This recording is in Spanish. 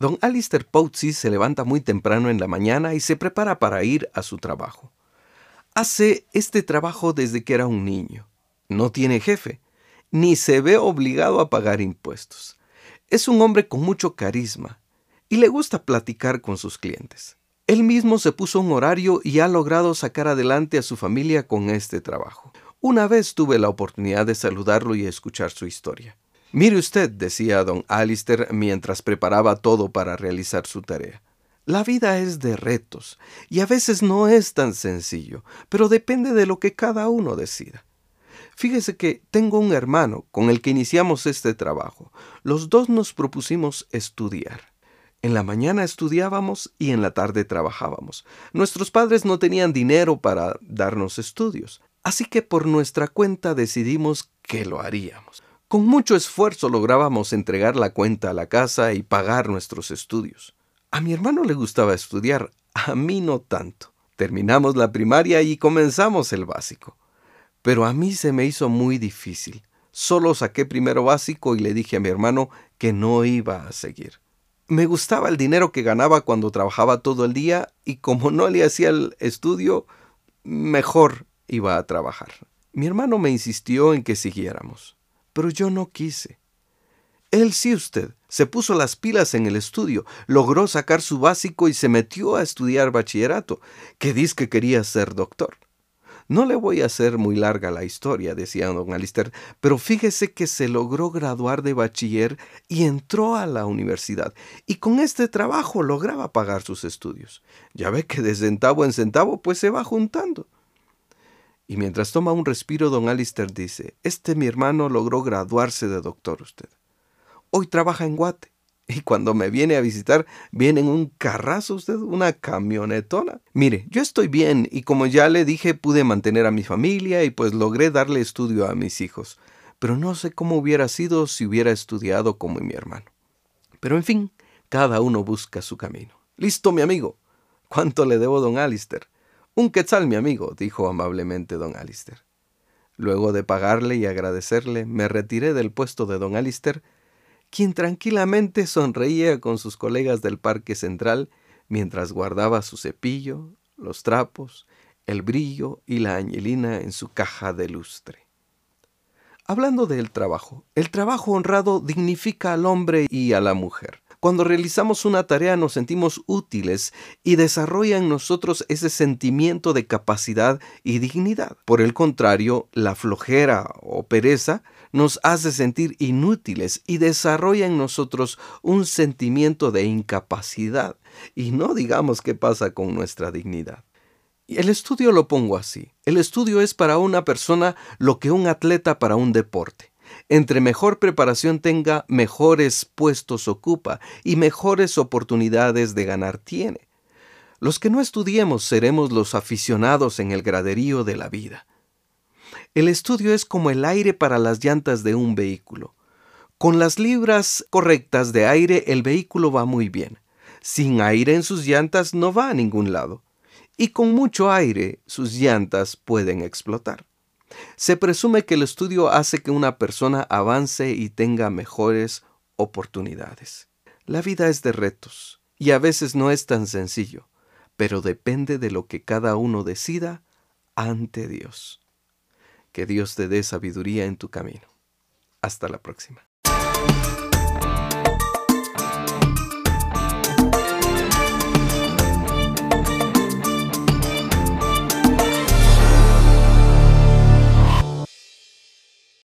Don Alistair Poutsey se levanta muy temprano en la mañana y se prepara para ir a su trabajo. Hace este trabajo desde que era un niño. No tiene jefe, ni se ve obligado a pagar impuestos. Es un hombre con mucho carisma y le gusta platicar con sus clientes. Él mismo se puso un horario y ha logrado sacar adelante a su familia con este trabajo. Una vez tuve la oportunidad de saludarlo y escuchar su historia. Mire usted, decía don Alistair mientras preparaba todo para realizar su tarea. La vida es de retos, y a veces no es tan sencillo, pero depende de lo que cada uno decida. Fíjese que tengo un hermano con el que iniciamos este trabajo. Los dos nos propusimos estudiar. En la mañana estudiábamos y en la tarde trabajábamos. Nuestros padres no tenían dinero para darnos estudios, así que por nuestra cuenta decidimos que lo haríamos. Con mucho esfuerzo lográbamos entregar la cuenta a la casa y pagar nuestros estudios. A mi hermano le gustaba estudiar, a mí no tanto. Terminamos la primaria y comenzamos el básico. Pero a mí se me hizo muy difícil. Solo saqué primero básico y le dije a mi hermano que no iba a seguir. Me gustaba el dinero que ganaba cuando trabajaba todo el día y como no le hacía el estudio, mejor iba a trabajar. Mi hermano me insistió en que siguiéramos pero yo no quise. Él sí usted, se puso las pilas en el estudio, logró sacar su básico y se metió a estudiar bachillerato, que dice que quería ser doctor. No le voy a hacer muy larga la historia, decía don Alister, pero fíjese que se logró graduar de bachiller y entró a la universidad, y con este trabajo lograba pagar sus estudios. Ya ve que de centavo en centavo pues se va juntando. Y mientras toma un respiro, don Alister dice, este mi hermano logró graduarse de doctor usted. Hoy trabaja en Guate. Y cuando me viene a visitar, viene en un carrazo usted, una camionetona. Mire, yo estoy bien y como ya le dije, pude mantener a mi familia y pues logré darle estudio a mis hijos. Pero no sé cómo hubiera sido si hubiera estudiado como mi hermano. Pero en fin, cada uno busca su camino. Listo, mi amigo. ¿Cuánto le debo, don Alister? Un quetzal, mi amigo, dijo amablemente don Alister. Luego de pagarle y agradecerle, me retiré del puesto de don Alister, quien tranquilamente sonreía con sus colegas del Parque Central mientras guardaba su cepillo, los trapos, el brillo y la añelina en su caja de lustre. Hablando del trabajo, el trabajo honrado dignifica al hombre y a la mujer. Cuando realizamos una tarea nos sentimos útiles y desarrolla en nosotros ese sentimiento de capacidad y dignidad. Por el contrario, la flojera o pereza nos hace sentir inútiles y desarrolla en nosotros un sentimiento de incapacidad. Y no digamos qué pasa con nuestra dignidad. El estudio lo pongo así. El estudio es para una persona lo que un atleta para un deporte. Entre mejor preparación tenga, mejores puestos ocupa y mejores oportunidades de ganar tiene. Los que no estudiemos seremos los aficionados en el graderío de la vida. El estudio es como el aire para las llantas de un vehículo. Con las libras correctas de aire el vehículo va muy bien. Sin aire en sus llantas no va a ningún lado. Y con mucho aire sus llantas pueden explotar. Se presume que el estudio hace que una persona avance y tenga mejores oportunidades. La vida es de retos y a veces no es tan sencillo, pero depende de lo que cada uno decida ante Dios. Que Dios te dé sabiduría en tu camino. Hasta la próxima.